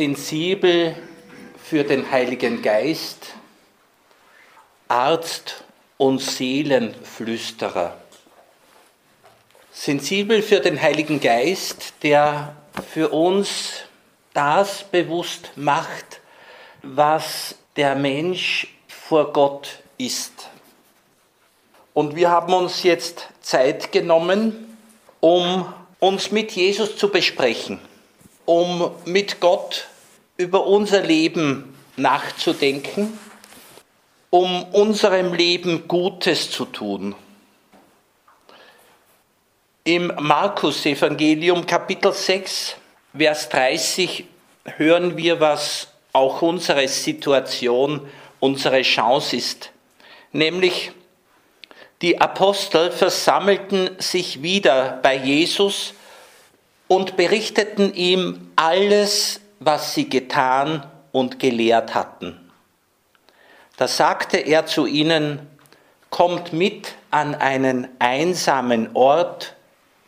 sensibel für den Heiligen Geist, Arzt und Seelenflüsterer. Sensibel für den Heiligen Geist, der für uns das bewusst macht, was der Mensch vor Gott ist. Und wir haben uns jetzt Zeit genommen, um uns mit Jesus zu besprechen, um mit Gott über unser Leben nachzudenken, um unserem Leben Gutes zu tun. Im Markus-Evangelium Kapitel 6, Vers 30 hören wir, was auch unsere Situation, unsere Chance ist. Nämlich, die Apostel versammelten sich wieder bei Jesus und berichteten ihm alles, was sie getan und gelehrt hatten. Da sagte er zu ihnen, kommt mit an einen einsamen Ort,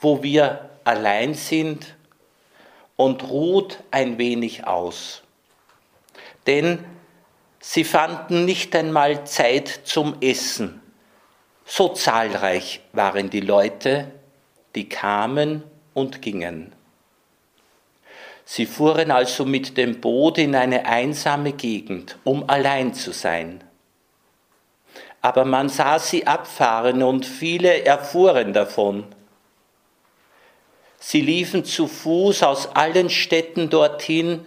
wo wir allein sind und ruht ein wenig aus. Denn sie fanden nicht einmal Zeit zum Essen. So zahlreich waren die Leute, die kamen und gingen. Sie fuhren also mit dem Boot in eine einsame Gegend, um allein zu sein. Aber man sah sie abfahren und viele erfuhren davon. Sie liefen zu Fuß aus allen Städten dorthin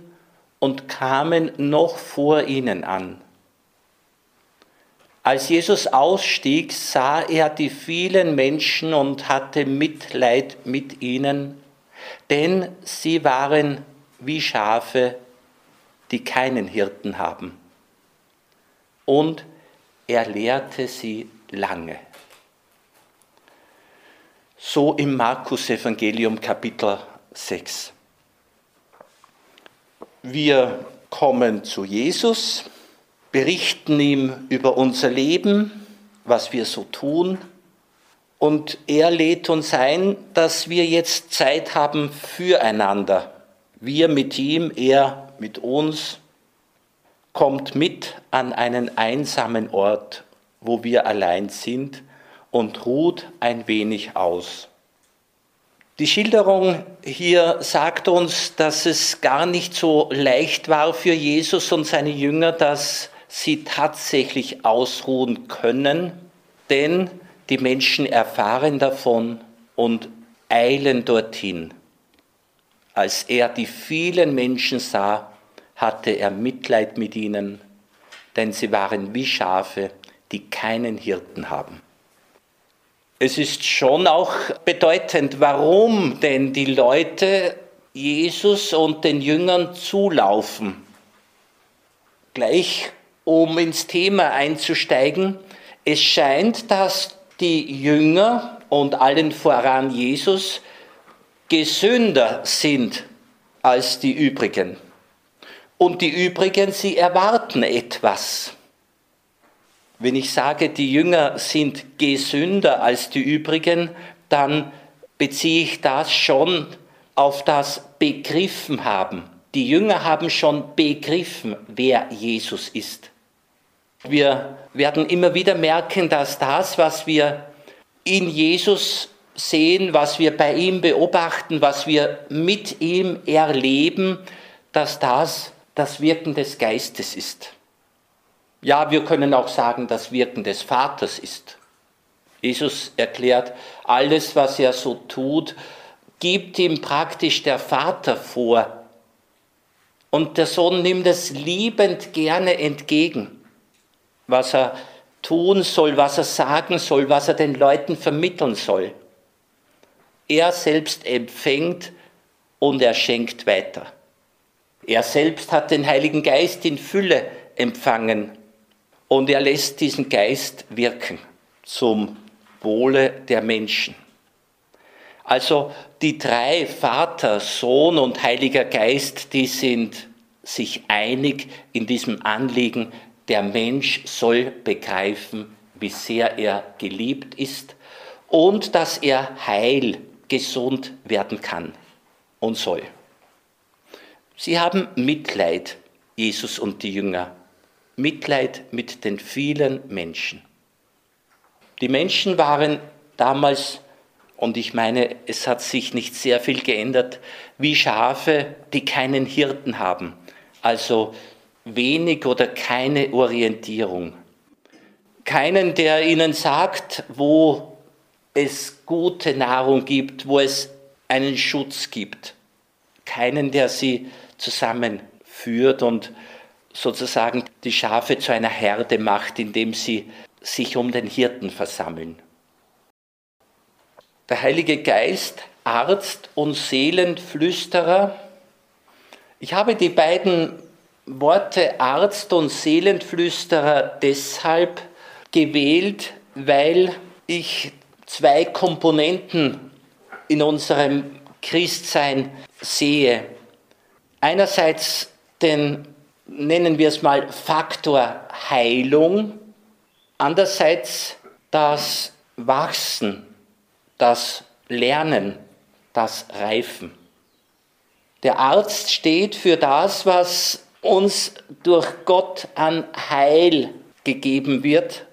und kamen noch vor ihnen an. Als Jesus ausstieg, sah er die vielen Menschen und hatte Mitleid mit ihnen, denn sie waren wie Schafe, die keinen Hirten haben. Und er lehrte sie lange. So im Markus Evangelium Kapitel 6. Wir kommen zu Jesus, berichten ihm über unser Leben, was wir so tun, und er lädt uns ein, dass wir jetzt Zeit haben füreinander. Wir mit ihm, er mit uns kommt mit an einen einsamen Ort, wo wir allein sind und ruht ein wenig aus. Die Schilderung hier sagt uns, dass es gar nicht so leicht war für Jesus und seine Jünger, dass sie tatsächlich ausruhen können, denn die Menschen erfahren davon und eilen dorthin. Als er die vielen Menschen sah, hatte er Mitleid mit ihnen, denn sie waren wie Schafe, die keinen Hirten haben. Es ist schon auch bedeutend, warum denn die Leute Jesus und den Jüngern zulaufen. Gleich um ins Thema einzusteigen, es scheint, dass die Jünger und allen voran Jesus gesünder sind als die übrigen. Und die übrigen, sie erwarten etwas. Wenn ich sage, die Jünger sind gesünder als die übrigen, dann beziehe ich das schon auf das Begriffen haben. Die Jünger haben schon begriffen, wer Jesus ist. Wir werden immer wieder merken, dass das, was wir in Jesus sehen, was wir bei ihm beobachten, was wir mit ihm erleben, dass das das Wirken des Geistes ist. Ja, wir können auch sagen, das Wirken des Vaters ist. Jesus erklärt, alles, was er so tut, gibt ihm praktisch der Vater vor. Und der Sohn nimmt es liebend gerne entgegen, was er tun soll, was er sagen soll, was er den Leuten vermitteln soll. Er selbst empfängt und er schenkt weiter. Er selbst hat den Heiligen Geist in Fülle empfangen und er lässt diesen Geist wirken zum Wohle der Menschen. Also die drei Vater, Sohn und Heiliger Geist, die sind sich einig in diesem Anliegen, der Mensch soll begreifen, wie sehr er geliebt ist und dass er heil, gesund werden kann und soll. Sie haben Mitleid, Jesus und die Jünger. Mitleid mit den vielen Menschen. Die Menschen waren damals, und ich meine, es hat sich nicht sehr viel geändert, wie Schafe, die keinen Hirten haben, also wenig oder keine Orientierung. Keinen, der ihnen sagt, wo es gute Nahrung gibt, wo es einen Schutz gibt. Keinen, der sie zusammenführt und sozusagen die Schafe zu einer Herde macht, indem sie sich um den Hirten versammeln. Der Heilige Geist, Arzt und Seelenflüsterer. Ich habe die beiden Worte Arzt und Seelenflüsterer deshalb gewählt, weil ich zwei Komponenten in unserem Christsein sehe. Einerseits den, nennen wir es mal, Faktor Heilung, andererseits das Wachsen, das Lernen, das Reifen. Der Arzt steht für das, was uns durch Gott an Heil gegeben wird.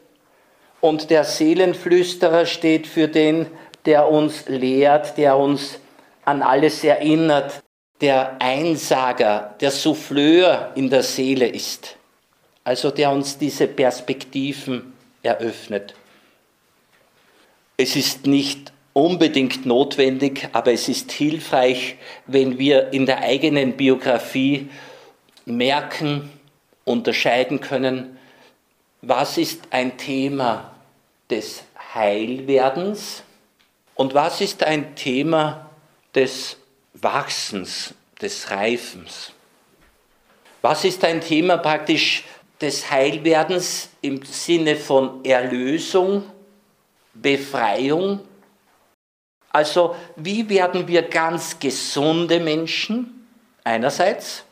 Und der Seelenflüsterer steht für den, der uns lehrt, der uns an alles erinnert, der Einsager, der Souffleur in der Seele ist. Also der uns diese Perspektiven eröffnet. Es ist nicht unbedingt notwendig, aber es ist hilfreich, wenn wir in der eigenen Biografie merken, unterscheiden können, was ist ein Thema des Heilwerdens und was ist ein Thema des Wachsens, des Reifens. Was ist ein Thema praktisch des Heilwerdens im Sinne von Erlösung, Befreiung? Also wie werden wir ganz gesunde Menschen einerseits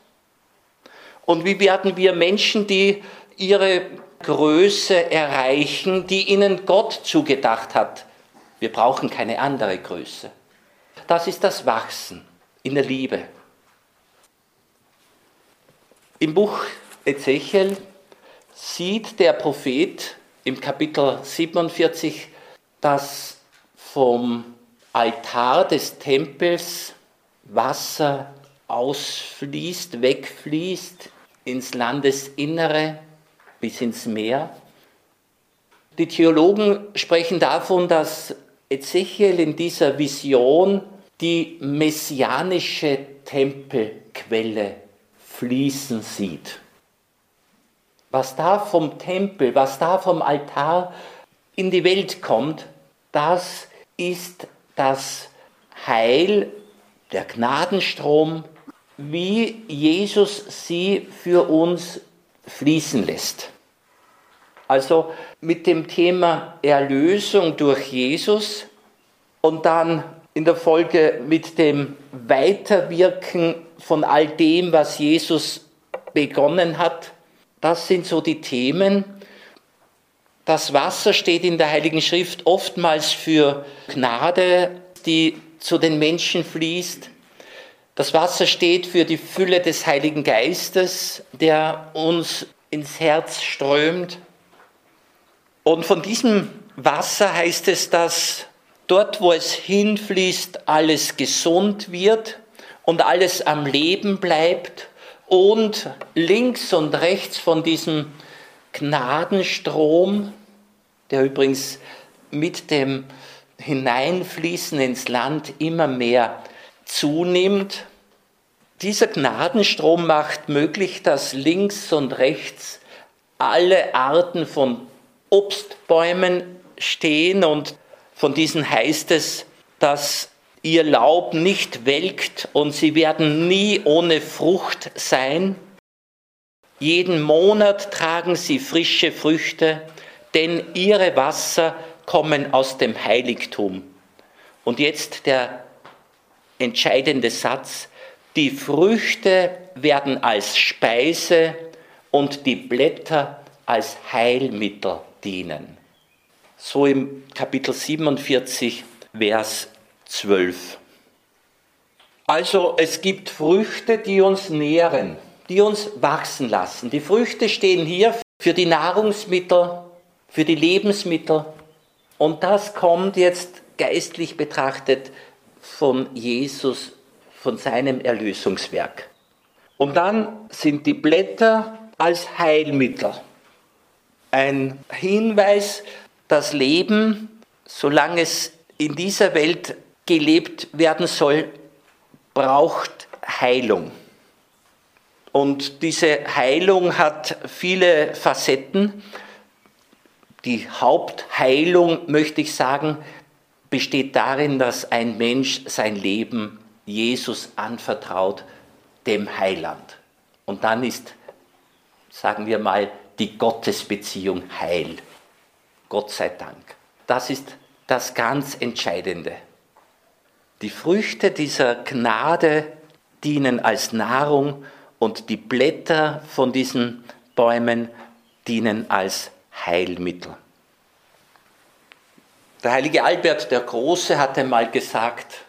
und wie werden wir Menschen, die ihre Größe erreichen, die ihnen Gott zugedacht hat. Wir brauchen keine andere Größe. Das ist das Wachsen in der Liebe. Im Buch Ezechiel sieht der Prophet im Kapitel 47, dass vom Altar des Tempels Wasser ausfließt, wegfließt ins Landesinnere bis ins Meer. Die Theologen sprechen davon, dass Ezechiel in dieser Vision die messianische Tempelquelle fließen sieht. Was da vom Tempel, was da vom Altar in die Welt kommt, das ist das Heil, der Gnadenstrom, wie Jesus sie für uns fließen lässt. Also mit dem Thema Erlösung durch Jesus und dann in der Folge mit dem Weiterwirken von all dem, was Jesus begonnen hat. Das sind so die Themen. Das Wasser steht in der Heiligen Schrift oftmals für Gnade, die zu den Menschen fließt. Das Wasser steht für die Fülle des Heiligen Geistes, der uns ins Herz strömt. Und von diesem Wasser heißt es, dass dort, wo es hinfließt, alles gesund wird und alles am Leben bleibt und links und rechts von diesem Gnadenstrom, der übrigens mit dem Hineinfließen ins Land immer mehr zunimmt, dieser Gnadenstrom macht möglich, dass links und rechts alle Arten von Obstbäumen stehen und von diesen heißt es, dass ihr Laub nicht welkt und sie werden nie ohne Frucht sein. Jeden Monat tragen sie frische Früchte, denn ihre Wasser kommen aus dem Heiligtum. Und jetzt der entscheidende Satz, die Früchte werden als Speise und die Blätter als Heilmittel dienen. So im Kapitel 47, Vers 12. Also es gibt Früchte, die uns nähren, die uns wachsen lassen. Die Früchte stehen hier für die Nahrungsmittel, für die Lebensmittel. Und das kommt jetzt geistlich betrachtet von Jesus, von seinem Erlösungswerk. Und dann sind die Blätter als Heilmittel. Ein Hinweis, das Leben, solange es in dieser Welt gelebt werden soll, braucht Heilung. Und diese Heilung hat viele Facetten. Die Hauptheilung, möchte ich sagen, besteht darin, dass ein Mensch sein Leben Jesus anvertraut, dem Heiland. Und dann ist, sagen wir mal, die Gottesbeziehung heil. Gott sei Dank. Das ist das ganz Entscheidende. Die Früchte dieser Gnade dienen als Nahrung und die Blätter von diesen Bäumen dienen als Heilmittel. Der heilige Albert der Große hat einmal gesagt,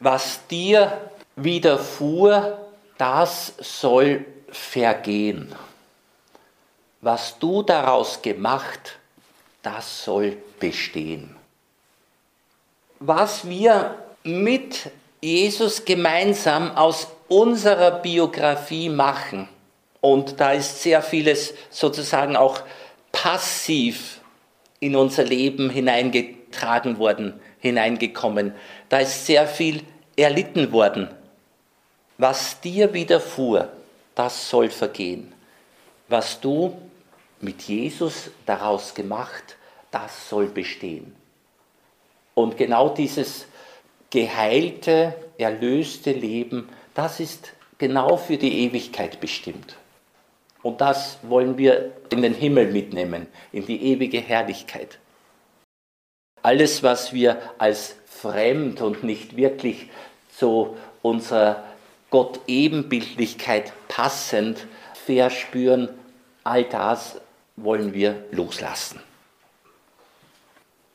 was dir widerfuhr, das soll vergehen. Was du daraus gemacht, das soll bestehen. Was wir mit Jesus gemeinsam aus unserer Biografie machen. Und da ist sehr vieles sozusagen auch passiv in unser Leben hineingetragen worden, hineingekommen. Da ist sehr viel erlitten worden. Was dir widerfuhr, das soll vergehen. Was du mit Jesus daraus gemacht, das soll bestehen. Und genau dieses geheilte, erlöste Leben, das ist genau für die Ewigkeit bestimmt. Und das wollen wir in den Himmel mitnehmen, in die ewige Herrlichkeit. Alles, was wir als fremd und nicht wirklich zu unserer Gott-Ebenbildlichkeit passend verspüren, all das wollen wir loslassen.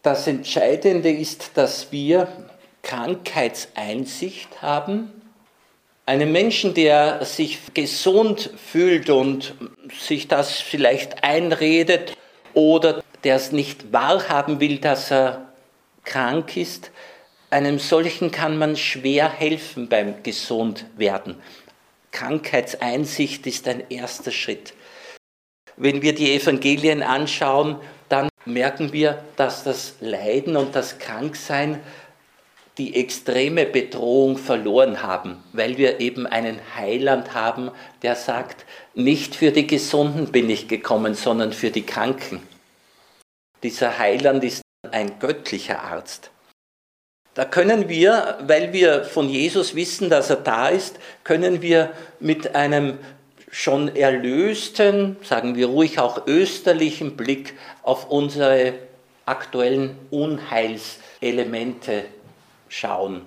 Das Entscheidende ist, dass wir Krankheitseinsicht haben. Einem Menschen, der sich gesund fühlt und sich das vielleicht einredet oder der es nicht wahrhaben will, dass er krank ist, einem solchen kann man schwer helfen beim Gesundwerden. Krankheitseinsicht ist ein erster Schritt. Wenn wir die Evangelien anschauen, dann merken wir, dass das Leiden und das Kranksein die extreme Bedrohung verloren haben, weil wir eben einen Heiland haben, der sagt, nicht für die Gesunden bin ich gekommen, sondern für die Kranken. Dieser Heiland ist ein göttlicher Arzt. Da können wir, weil wir von Jesus wissen, dass er da ist, können wir mit einem schon erlösten, sagen wir ruhig auch österlichen Blick auf unsere aktuellen Unheilselemente schauen.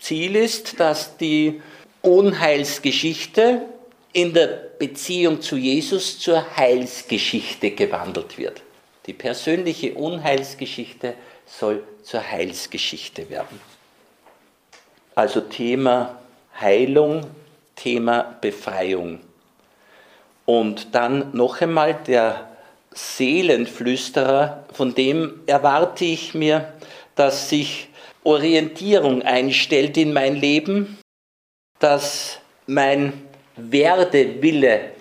Ziel ist, dass die Unheilsgeschichte in der Beziehung zu Jesus zur Heilsgeschichte gewandelt wird. Die persönliche Unheilsgeschichte soll zur Heilsgeschichte werden. Also Thema Heilung, Thema Befreiung. Und dann noch einmal der Seelenflüsterer, von dem erwarte ich mir, dass sich Orientierung einstellt in mein Leben, dass mein Werdewille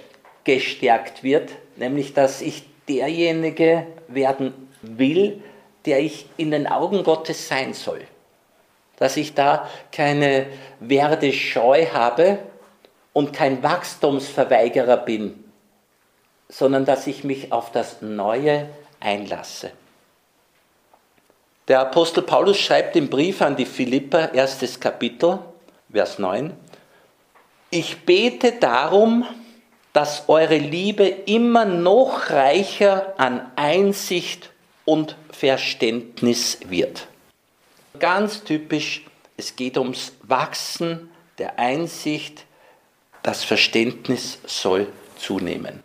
gestärkt wird, nämlich dass ich derjenige werden will, der ich in den Augen Gottes sein soll. Dass ich da keine Werdescheu habe und kein Wachstumsverweigerer bin, sondern dass ich mich auf das Neue einlasse. Der Apostel Paulus schreibt im Brief an die Philipper, erstes Kapitel, Vers 9, ich bete darum, dass eure Liebe immer noch reicher an Einsicht und Verständnis wird. Ganz typisch, es geht ums Wachsen der Einsicht, das Verständnis soll zunehmen.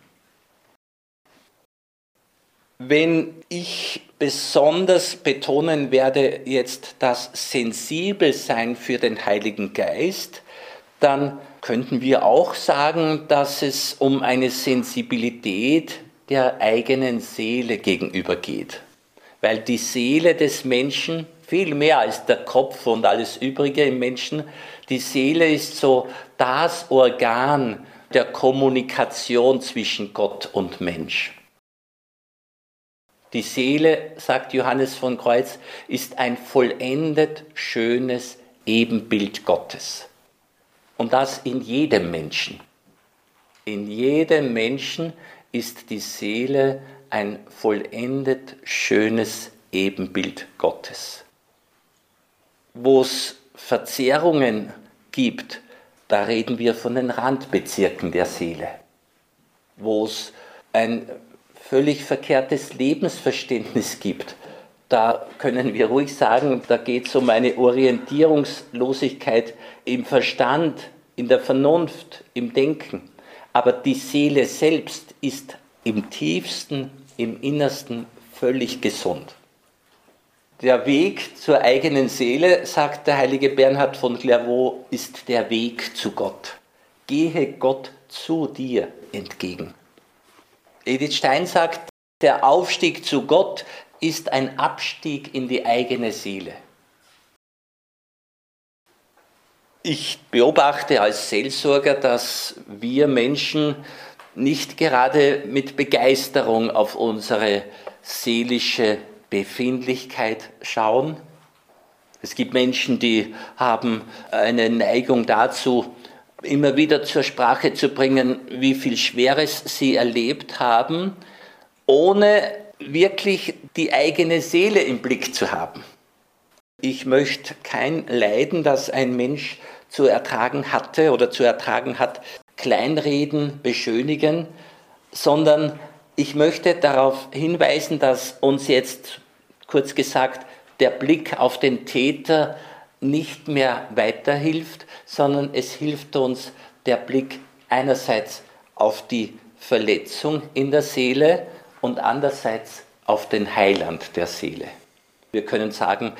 Wenn ich besonders betonen werde jetzt das Sensibelsein für den Heiligen Geist, dann könnten wir auch sagen, dass es um eine Sensibilität der eigenen Seele gegenüber geht. Weil die Seele des Menschen viel mehr als der Kopf und alles Übrige im Menschen, die Seele ist so das Organ der Kommunikation zwischen Gott und Mensch. Die Seele, sagt Johannes von Kreuz, ist ein vollendet schönes Ebenbild Gottes. Und das in jedem Menschen. In jedem Menschen ist die Seele ein vollendet schönes Ebenbild Gottes. Wo es Verzerrungen gibt, da reden wir von den Randbezirken der Seele. Wo es ein völlig verkehrtes Lebensverständnis gibt, da können wir ruhig sagen, da geht es um eine Orientierungslosigkeit im Verstand, in der Vernunft, im Denken. Aber die Seele selbst ist im tiefsten, im innersten völlig gesund. Der Weg zur eigenen Seele, sagt der heilige Bernhard von Clairvaux, ist der Weg zu Gott. Gehe Gott zu dir entgegen. Edith Stein sagt, der Aufstieg zu Gott ist ein Abstieg in die eigene Seele. Ich beobachte als Seelsorger, dass wir Menschen nicht gerade mit Begeisterung auf unsere seelische Befindlichkeit schauen. Es gibt Menschen, die haben eine Neigung dazu, immer wieder zur Sprache zu bringen, wie viel Schweres sie erlebt haben, ohne wirklich die eigene Seele im Blick zu haben. Ich möchte kein Leiden, das ein Mensch zu ertragen hatte oder zu ertragen hat, kleinreden, beschönigen, sondern ich möchte darauf hinweisen, dass uns jetzt, kurz gesagt, der Blick auf den Täter nicht mehr weiterhilft, sondern es hilft uns der Blick einerseits auf die Verletzung in der Seele und andererseits auf den Heiland der Seele. Wir können sagen,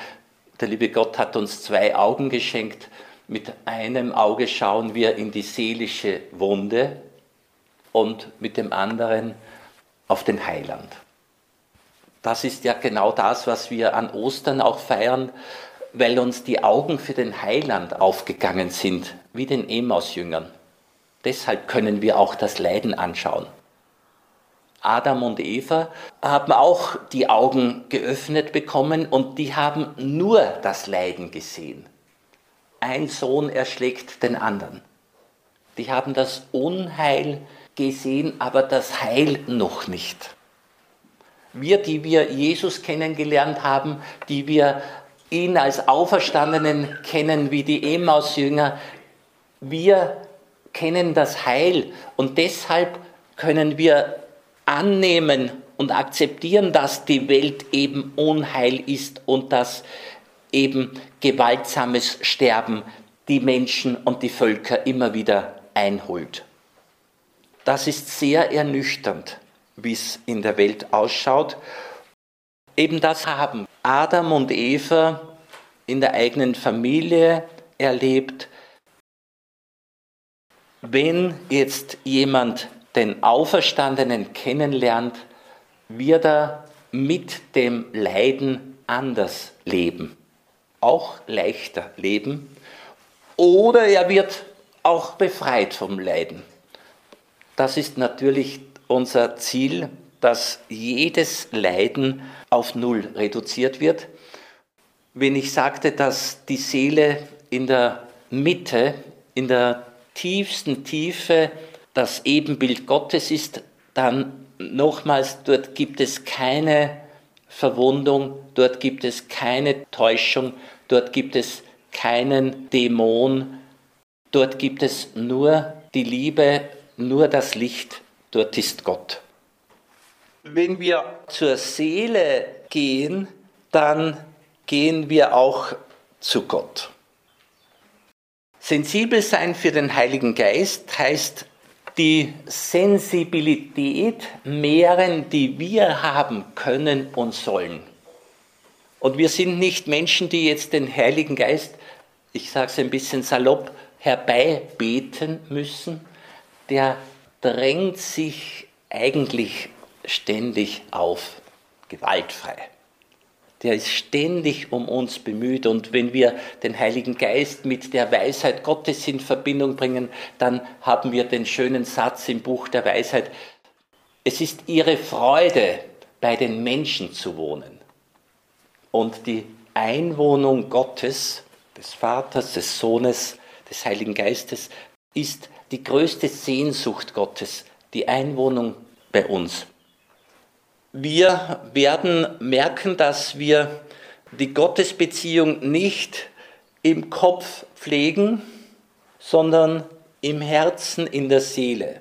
der liebe Gott hat uns zwei Augen geschenkt. Mit einem Auge schauen wir in die seelische Wunde und mit dem anderen auf den Heiland. Das ist ja genau das, was wir an Ostern auch feiern, weil uns die Augen für den Heiland aufgegangen sind, wie den Emaus-Jüngern. Deshalb können wir auch das Leiden anschauen. Adam und Eva haben auch die Augen geöffnet bekommen und die haben nur das Leiden gesehen. Ein Sohn erschlägt den anderen. Die haben das Unheil gesehen, aber das Heil noch nicht. Wir, die wir Jesus kennengelernt haben, die wir ihn als Auferstandenen kennen wie die Emmaus-Jünger, wir kennen das Heil und deshalb können wir annehmen und akzeptieren, dass die Welt eben Unheil ist und dass eben gewaltsames Sterben die Menschen und die Völker immer wieder einholt. Das ist sehr ernüchternd, wie es in der Welt ausschaut. Eben das haben Adam und Eva in der eigenen Familie erlebt. Wenn jetzt jemand den Auferstandenen kennenlernt, wird er mit dem Leiden anders leben, auch leichter leben, oder er wird auch befreit vom Leiden. Das ist natürlich unser Ziel, dass jedes Leiden auf Null reduziert wird. Wenn ich sagte, dass die Seele in der Mitte, in der tiefsten Tiefe das Ebenbild Gottes ist, dann nochmals, dort gibt es keine Verwundung, dort gibt es keine Täuschung, dort gibt es keinen Dämon, dort gibt es nur die Liebe, nur das Licht, dort ist Gott. Wenn wir zur Seele gehen, dann gehen wir auch zu Gott. Sensibel sein für den Heiligen Geist heißt die Sensibilität mehren, die wir haben können und sollen. Und wir sind nicht Menschen, die jetzt den Heiligen Geist, ich sage es ein bisschen salopp, herbeibeten müssen. Der drängt sich eigentlich ständig auf, gewaltfrei. Der ist ständig um uns bemüht. Und wenn wir den Heiligen Geist mit der Weisheit Gottes in Verbindung bringen, dann haben wir den schönen Satz im Buch der Weisheit, es ist ihre Freude, bei den Menschen zu wohnen. Und die Einwohnung Gottes, des Vaters, des Sohnes, des Heiligen Geistes, ist die größte Sehnsucht Gottes, die Einwohnung bei uns. Wir werden merken, dass wir die Gottesbeziehung nicht im Kopf pflegen, sondern im Herzen, in der Seele.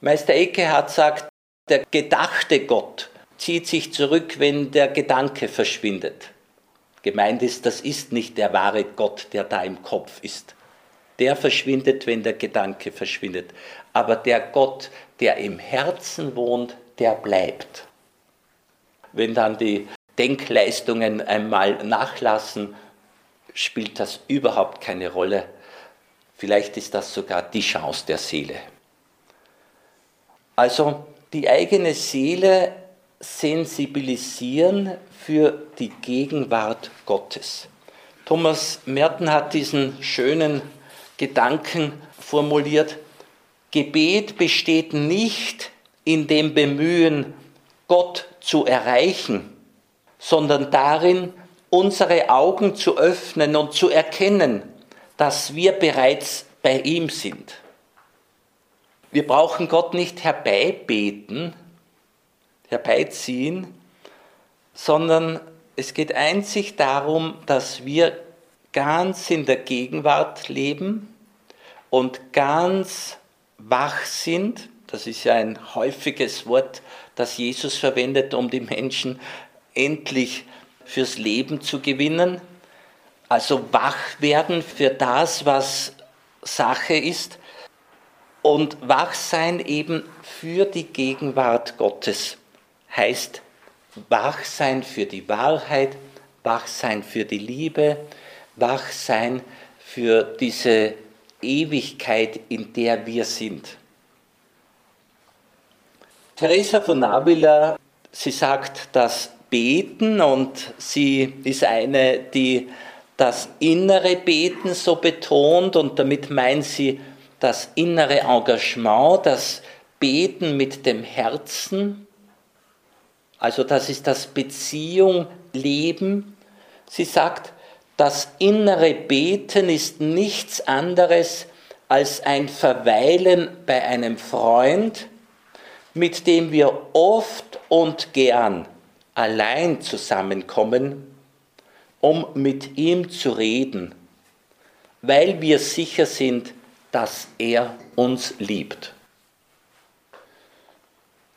Meister Eckehardt sagt, der gedachte Gott zieht sich zurück, wenn der Gedanke verschwindet. Gemeint ist, das ist nicht der wahre Gott, der da im Kopf ist. Der verschwindet, wenn der Gedanke verschwindet. Aber der Gott, der im Herzen wohnt, der bleibt. Wenn dann die Denkleistungen einmal nachlassen, spielt das überhaupt keine Rolle. Vielleicht ist das sogar die Chance der Seele. Also die eigene Seele sensibilisieren für die Gegenwart Gottes. Thomas Merten hat diesen schönen Gedanken formuliert. Gebet besteht nicht in dem Bemühen, Gott zu erreichen, sondern darin, unsere Augen zu öffnen und zu erkennen, dass wir bereits bei ihm sind. Wir brauchen Gott nicht herbeibeten, herbeiziehen, sondern es geht einzig darum, dass wir ganz in der Gegenwart leben und ganz wach sind. Das ist ja ein häufiges Wort, das Jesus verwendet, um die Menschen endlich fürs Leben zu gewinnen. Also wach werden für das, was Sache ist und wach sein eben für die Gegenwart Gottes heißt wach sein für die Wahrheit, wach sein für die Liebe, wach sein für diese Ewigkeit, in der wir sind. Teresa von Avila, sie sagt das Beten und sie ist eine, die das innere Beten so betont und damit meint sie das innere Engagement, das Beten mit dem Herzen also das ist das Beziehung, Leben. Sie sagt, das innere Beten ist nichts anderes als ein Verweilen bei einem Freund, mit dem wir oft und gern allein zusammenkommen, um mit ihm zu reden, weil wir sicher sind, dass er uns liebt.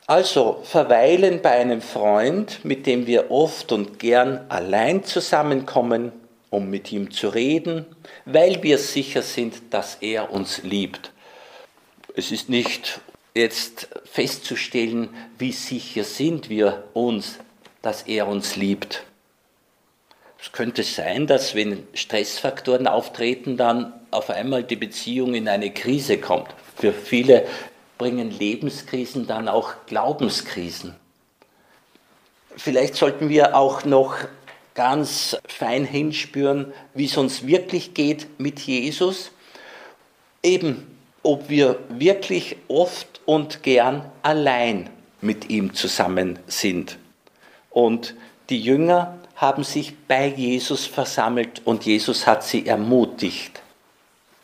Also verweilen bei einem Freund, mit dem wir oft und gern allein zusammenkommen, um mit ihm zu reden, weil wir sicher sind, dass er uns liebt. Es ist nicht jetzt festzustellen, wie sicher sind wir uns, dass er uns liebt. Es könnte sein, dass wenn Stressfaktoren auftreten, dann auf einmal die Beziehung in eine Krise kommt. Für viele bringen Lebenskrisen dann auch Glaubenskrisen. Vielleicht sollten wir auch noch ganz fein hinspüren, wie es uns wirklich geht mit Jesus. Eben, ob wir wirklich oft und gern allein mit ihm zusammen sind. Und die Jünger haben sich bei Jesus versammelt und Jesus hat sie ermutigt,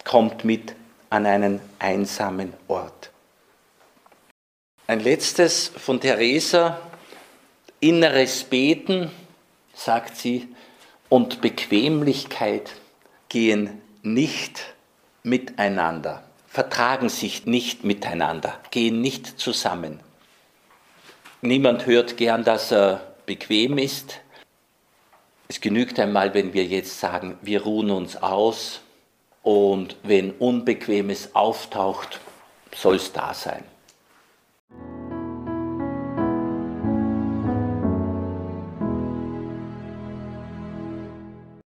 kommt mit an einen einsamen Ort. Ein letztes von Theresa, inneres Beten, sagt sie, und Bequemlichkeit gehen nicht miteinander, vertragen sich nicht miteinander, gehen nicht zusammen. Niemand hört gern, dass er bequem ist. Es genügt einmal, wenn wir jetzt sagen, wir ruhen uns aus und wenn Unbequemes auftaucht, soll es da sein.